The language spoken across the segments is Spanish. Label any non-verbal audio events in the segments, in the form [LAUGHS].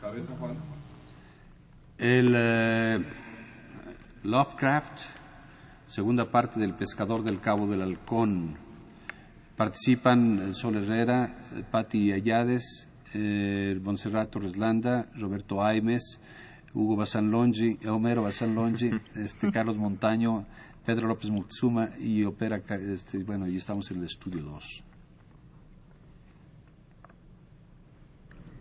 Cabeza, Juan. El eh, Lovecraft, segunda parte del Pescador del Cabo del Halcón. Participan Sol Herrera, eh, Patti Ayades, eh, Montserrat Torres Landa, Roberto Aimes, Hugo Basanlongi, Homero Basanlongi, [LAUGHS] este, Carlos Montaño, Pedro López Moctezuma y opera, este, bueno, y estamos en el estudio 2.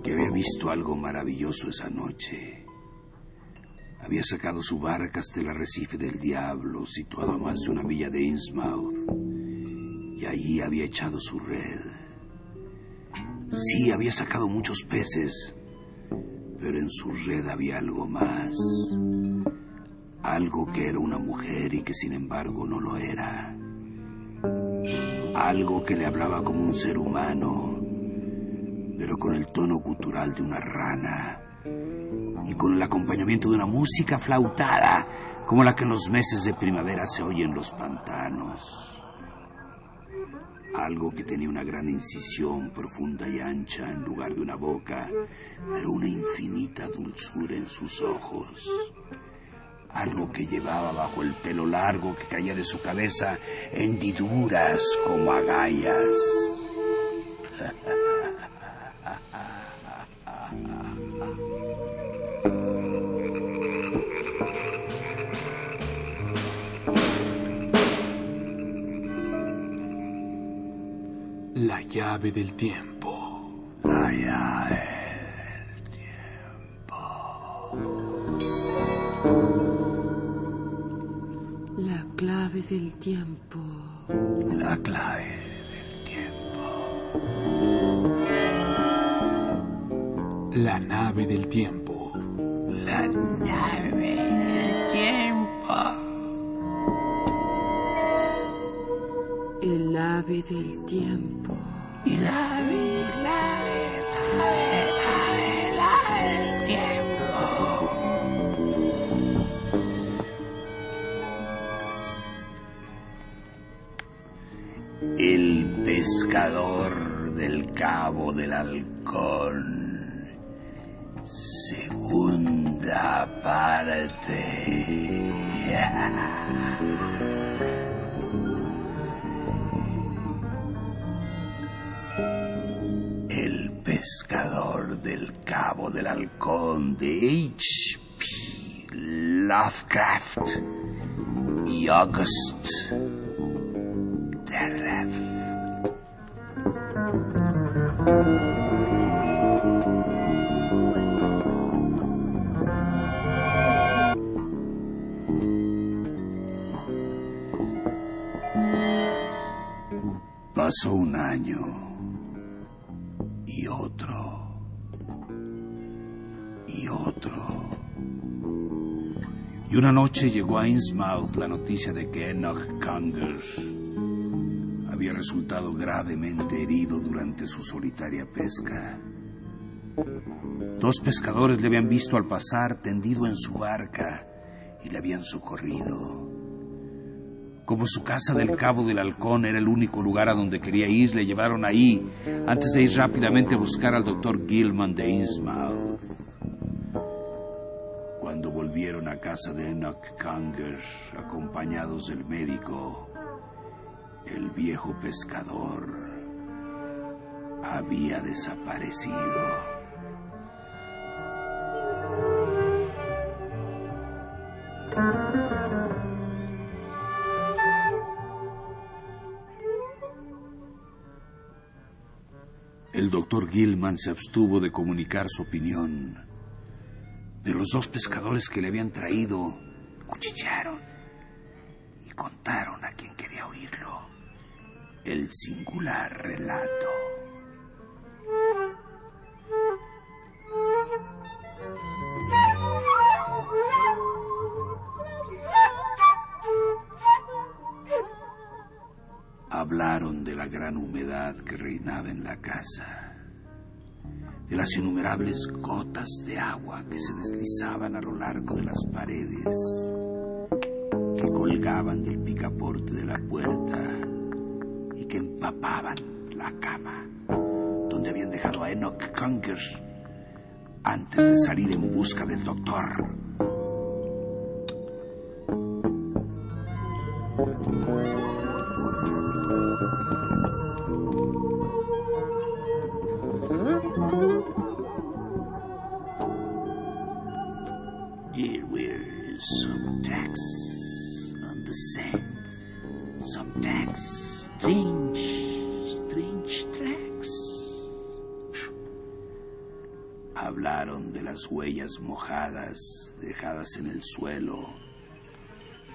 que había visto algo maravilloso esa noche. Había sacado su barca hasta el arrecife del diablo, situado a más de una milla de Innsmouth, y allí había echado su red. Sí, había sacado muchos peces, pero en su red había algo más. Algo que era una mujer y que sin embargo no lo era. Algo que le hablaba como un ser humano, pero con el tono gutural de una rana y con el acompañamiento de una música flautada como la que en los meses de primavera se oye en los pantanos. Algo que tenía una gran incisión profunda y ancha en lugar de una boca, pero una infinita dulzura en sus ojos. Algo que llevaba bajo el pelo largo que caía de su cabeza hendiduras como agallas. Llave del tiempo. La llave La clave del tiempo. La clave del tiempo. La nave del tiempo. La nave del tiempo. El ave del tiempo. El ave, la ave, la ave, la ave, la ave del tiempo. El pescador del Cabo del Halcón. Segunda parte. [LAUGHS] pescador del Cabo del Halcón de H.P. Lovecraft y August Derleth. Pasó un año otro y otro. Y una noche llegó a Innsmouth la noticia de que Enoch Kanger había resultado gravemente herido durante su solitaria pesca. Dos pescadores le habían visto al pasar tendido en su barca y le habían socorrido. Como su casa del Cabo del Halcón era el único lugar a donde quería ir, le llevaron ahí antes de ir rápidamente a buscar al doctor Gilman de Innsmouth. Cuando volvieron a casa de Enoch Kanger, acompañados del médico, el viejo pescador había desaparecido. doctor Gilman se abstuvo de comunicar su opinión. De los dos pescadores que le habían traído, cuchichearon y contaron a quien quería oírlo el singular relato. hablaron de la gran humedad que reinaba en la casa, de las innumerables gotas de agua que se deslizaban a lo largo de las paredes, que colgaban del picaporte de la puerta y que empapaban la cama donde habían dejado a Enoch Conkers antes de salir en busca del doctor. Huellas mojadas dejadas en el suelo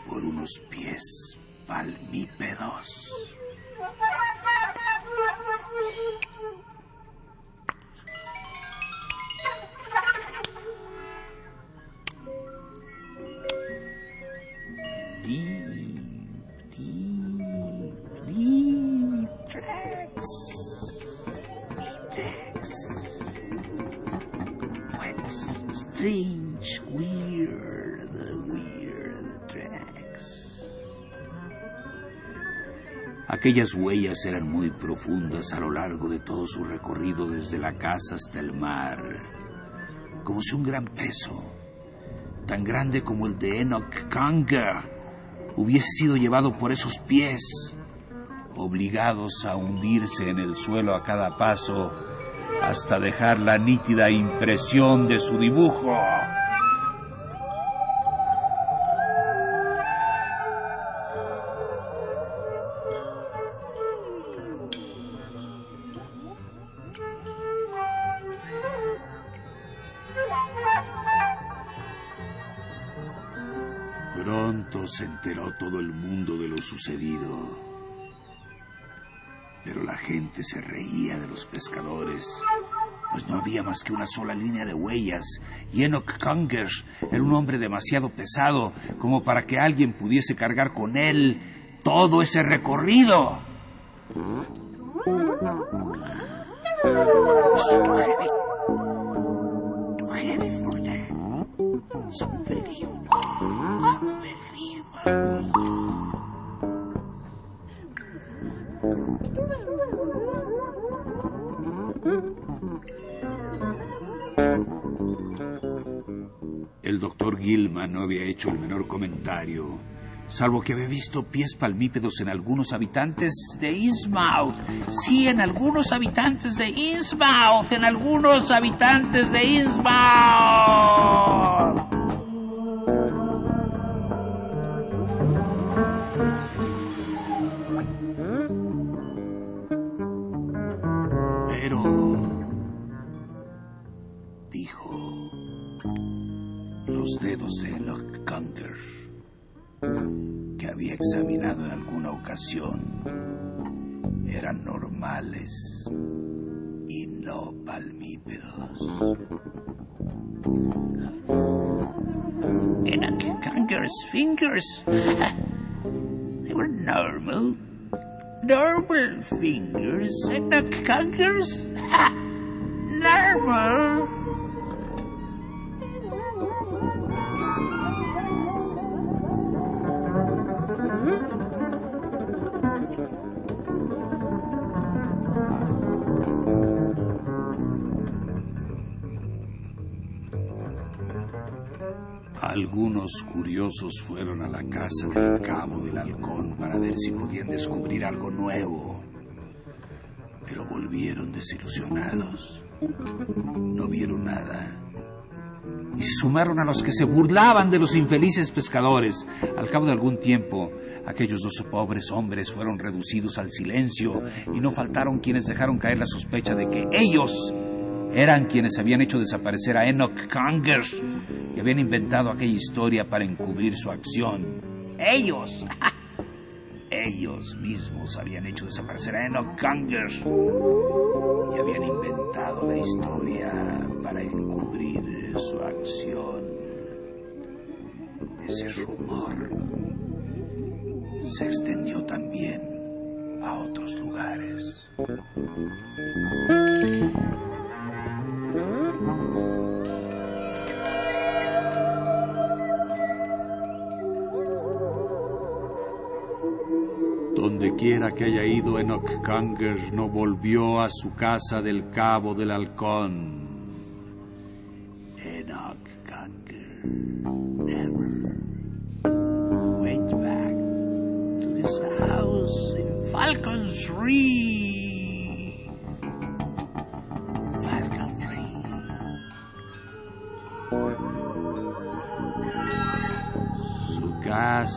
por unos pies palmípedos. Aquellas huellas eran muy profundas a lo largo de todo su recorrido desde la casa hasta el mar, como si un gran peso, tan grande como el de Enoch Kanga, hubiese sido llevado por esos pies, obligados a hundirse en el suelo a cada paso hasta dejar la nítida impresión de su dibujo. Enteró todo el mundo de lo sucedido. Pero la gente se reía de los pescadores, pues no había más que una sola línea de huellas, y Enoch Conger era un hombre demasiado pesado como para que alguien pudiese cargar con él todo ese recorrido. El doctor Gilman no había hecho el menor comentario, salvo que había visto pies palmípedos en algunos habitantes de Innsmouth. Sí, en algunos habitantes de Innsmouth, en algunos habitantes de Innsmouth. Y no palmípedos. Enoch Conger's fingers, [LAUGHS] they were normal. Normal fingers, Enoch Conger's, [LAUGHS] normal. Algunos curiosos fueron a la casa del cabo del halcón para ver si podían descubrir algo nuevo, pero volvieron desilusionados. No vieron nada. Y se sumaron a los que se burlaban de los infelices pescadores. Al cabo de algún tiempo, aquellos dos pobres hombres fueron reducidos al silencio y no faltaron quienes dejaron caer la sospecha de que ellos eran quienes habían hecho desaparecer a Enoch Conger y habían inventado aquella historia para encubrir su acción. Ellos, [LAUGHS] ellos mismos habían hecho desaparecer a Enoch Conger y habían inventado la historia para encubrir su acción. Ese rumor se extendió también a otros lugares. Donde quiera que haya ido Enoch Kanger no volvió a su casa del Cabo del Halcón. Enoch Kanger never went back to his house in Falcon's Reef.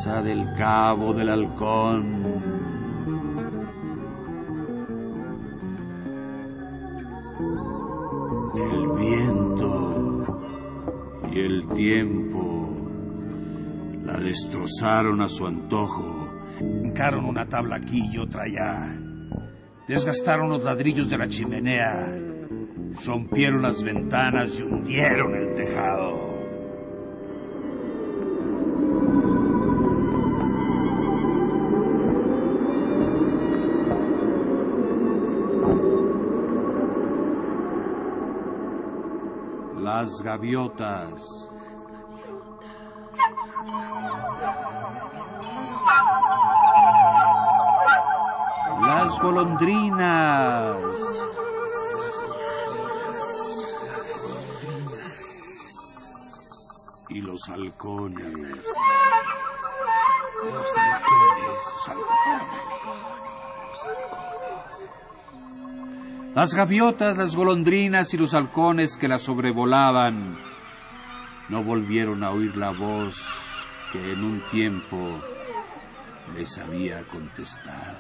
Del Cabo del Halcón. El viento y el tiempo la destrozaron a su antojo. Hincaron una tabla aquí y otra allá. Desgastaron los ladrillos de la chimenea. Rompieron las ventanas y hundieron el tejado. Las gaviotas. Las golondrinas. Y los halcones. Los halcones. Las gaviotas, las golondrinas y los halcones que la sobrevolaban no volvieron a oír la voz que en un tiempo les había contestado.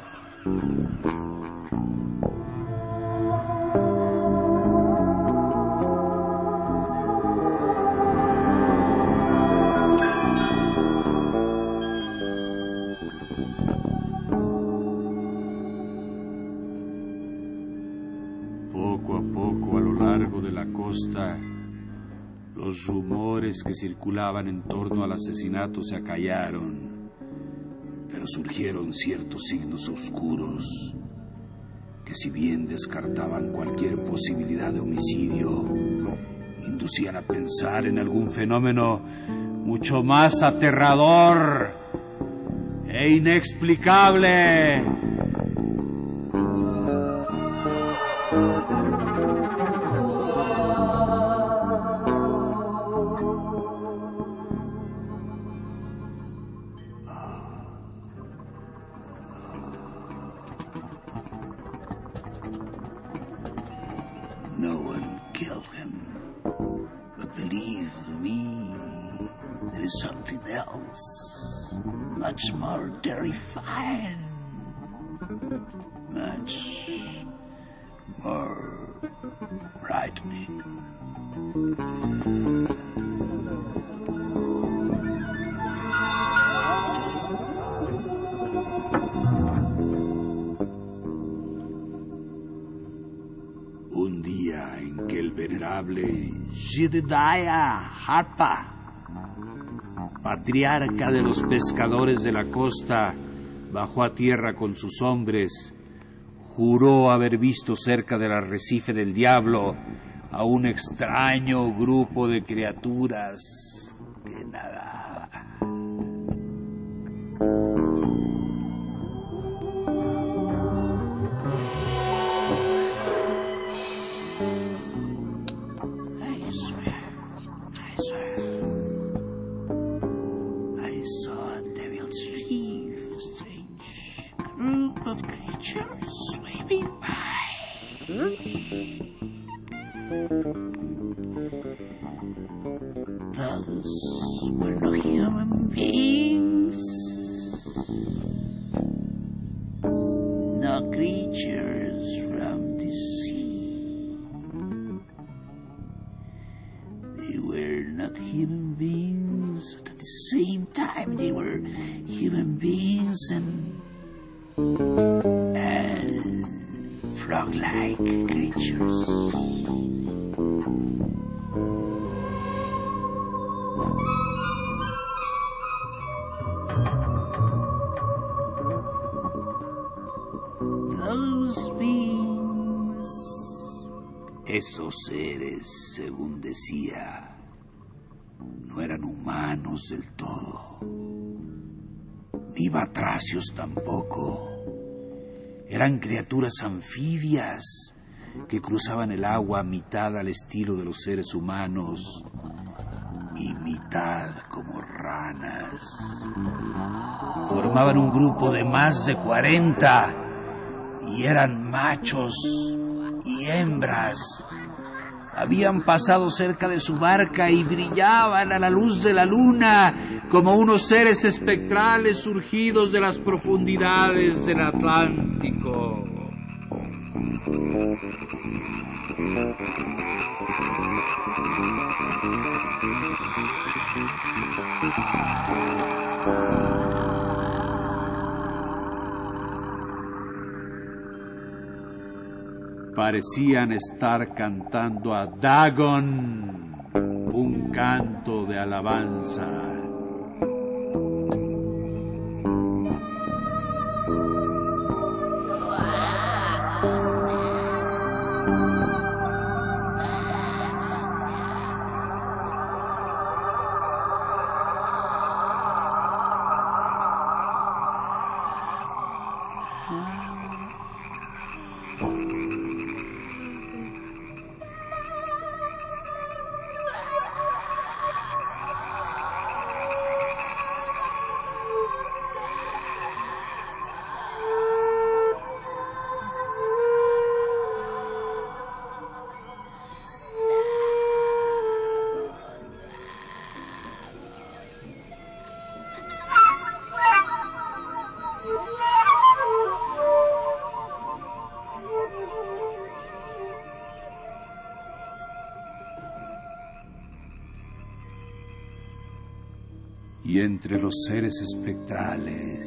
Los rumores que circulaban en torno al asesinato se acallaron, pero surgieron ciertos signos oscuros que si bien descartaban cualquier posibilidad de homicidio, inducían a pensar en algún fenómeno mucho más aterrador e inexplicable. No one killed him. But believe me, there is something else, much more terrifying, much more frightening. Venerable Harpa, patriarca de los pescadores de la costa, bajó a tierra con sus hombres, juró haber visto cerca del arrecife del diablo a un extraño grupo de criaturas que nadaba. like creatures. Esos seres, según decía, no eran humanos del todo, ni batracios tampoco. Eran criaturas anfibias que cruzaban el agua mitad al estilo de los seres humanos y mitad como ranas. Formaban un grupo de más de 40 y eran machos y hembras. Habían pasado cerca de su barca y brillaban a la luz de la luna como unos seres espectrales surgidos de las profundidades del Atlántico. Parecían estar cantando a Dagon un canto de alabanza. Entre los seres espectrales,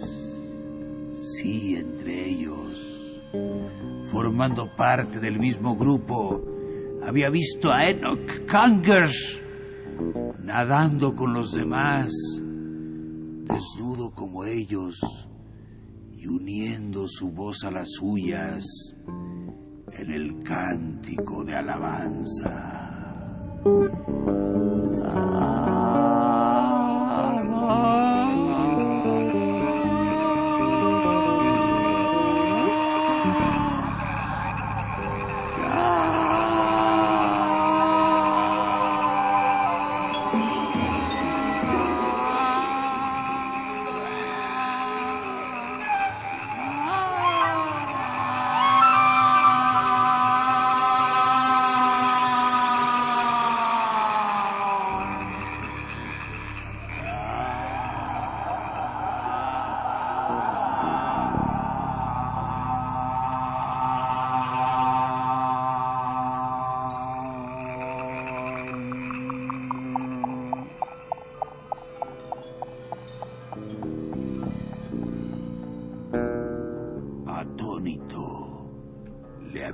sí, entre ellos, formando parte del mismo grupo, había visto a Enoch Kangers nadando con los demás, desnudo como ellos, y uniendo su voz a las suyas en el cántico de alabanza. Atónito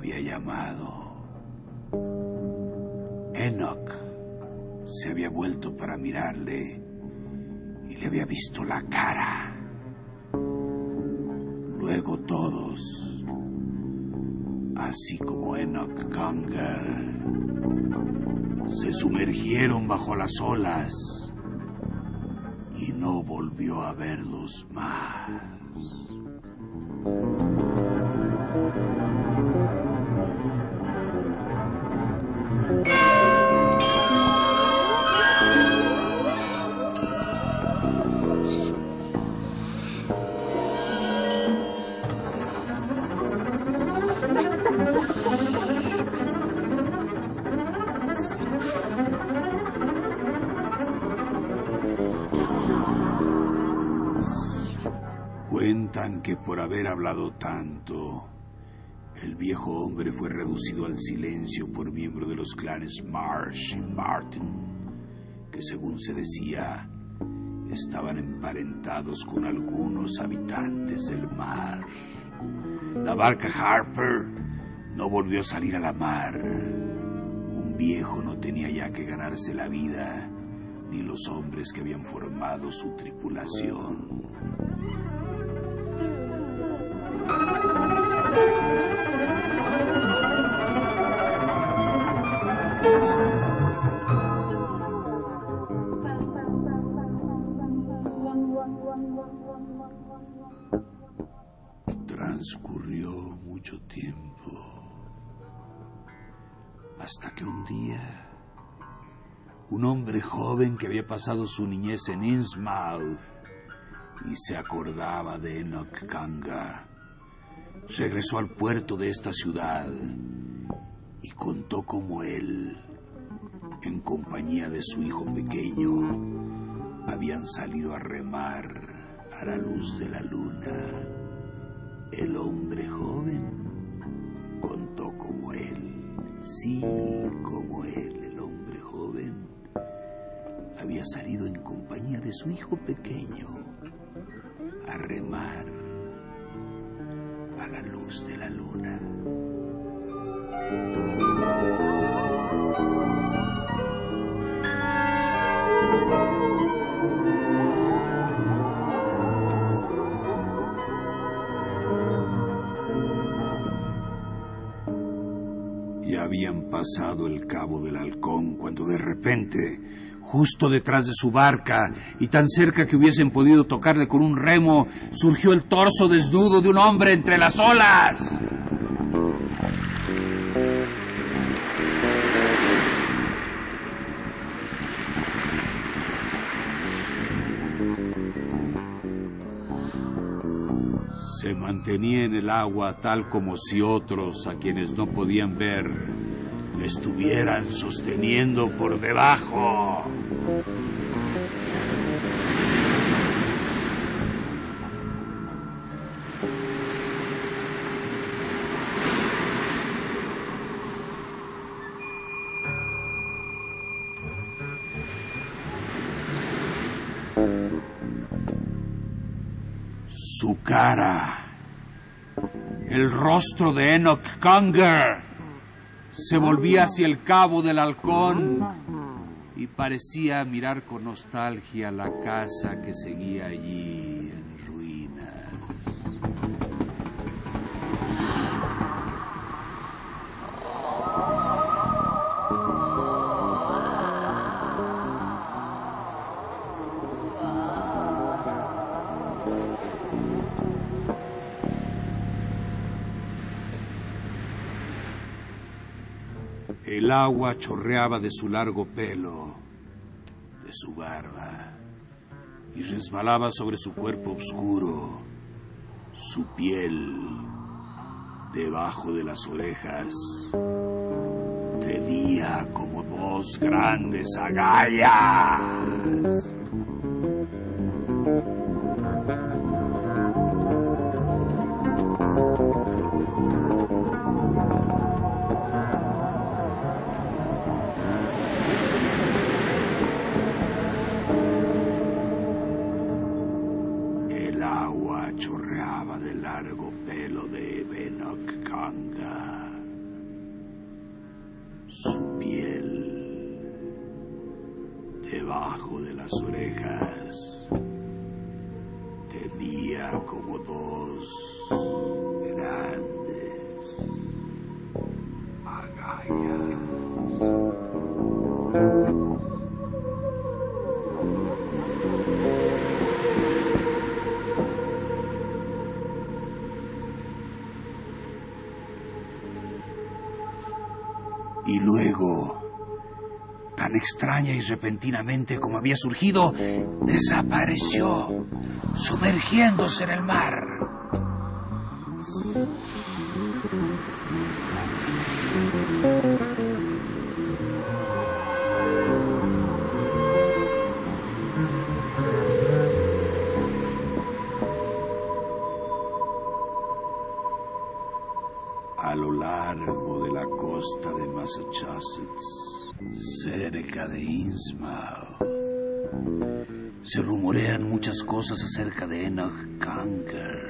había llamado. Enoch se había vuelto para mirarle y le había visto la cara. Luego todos, así como Enoch Conger, se sumergieron bajo las olas y no volvió a verlos más. Que por haber hablado tanto, el viejo hombre fue reducido al silencio por miembro de los clanes Marsh y Martin, que según se decía, estaban emparentados con algunos habitantes del mar. La barca Harper no volvió a salir a la mar. Un viejo no tenía ya que ganarse la vida, ni los hombres que habían formado su tripulación. Hasta que un día, un hombre joven que había pasado su niñez en Innsmouth y se acordaba de Enoch Kanga, regresó al puerto de esta ciudad y contó cómo él, en compañía de su hijo pequeño, habían salido a remar a la luz de la luna. El hombre joven contó como él, sí, como él, el hombre joven, había salido en compañía de su hijo pequeño a remar a la luz de la luna. Pasado el cabo del halcón cuando de repente, justo detrás de su barca y tan cerca que hubiesen podido tocarle con un remo, surgió el torso desnudo de un hombre entre las olas. Se mantenía en el agua tal como si otros, a quienes no podían ver, estuvieran sosteniendo por debajo. Su cara, el rostro de Enoch Conger, se volvía hacia el cabo del halcón y parecía mirar con nostalgia la casa que seguía allí El agua chorreaba de su largo pelo, de su barba, y resbalaba sobre su cuerpo oscuro, su piel, debajo de las orejas. Tenía como dos grandes agallas. Debajo de las orejas tenía como dos grandes agallas. Y luego, tan extraña y repentinamente como había surgido, desapareció, sumergiéndose en el mar. A lo largo de la costa de Massachusetts, cerca de Innsmouth, se rumorean muchas cosas acerca de Enoch Kanger.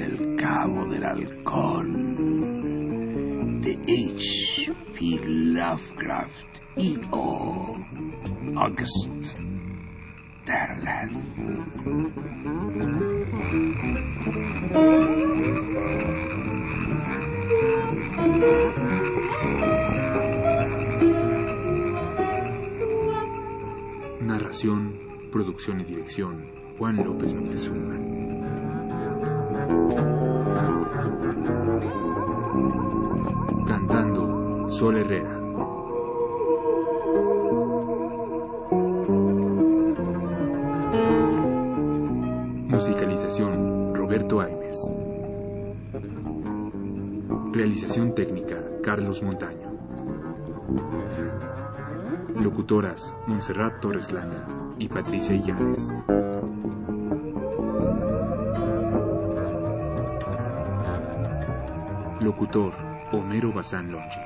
del Cabo del Halcón de H. P. Lovecraft y O. August Derleth. Narración, producción y dirección, Juan López Moctezuma. Cantando, Sol Herrera. Musicalización, Roberto Aimes. Realización técnica, Carlos Montaño. Locutoras, Montserrat Torres Lana y Patricia Illanes. Locutor Homero Bazán Longe.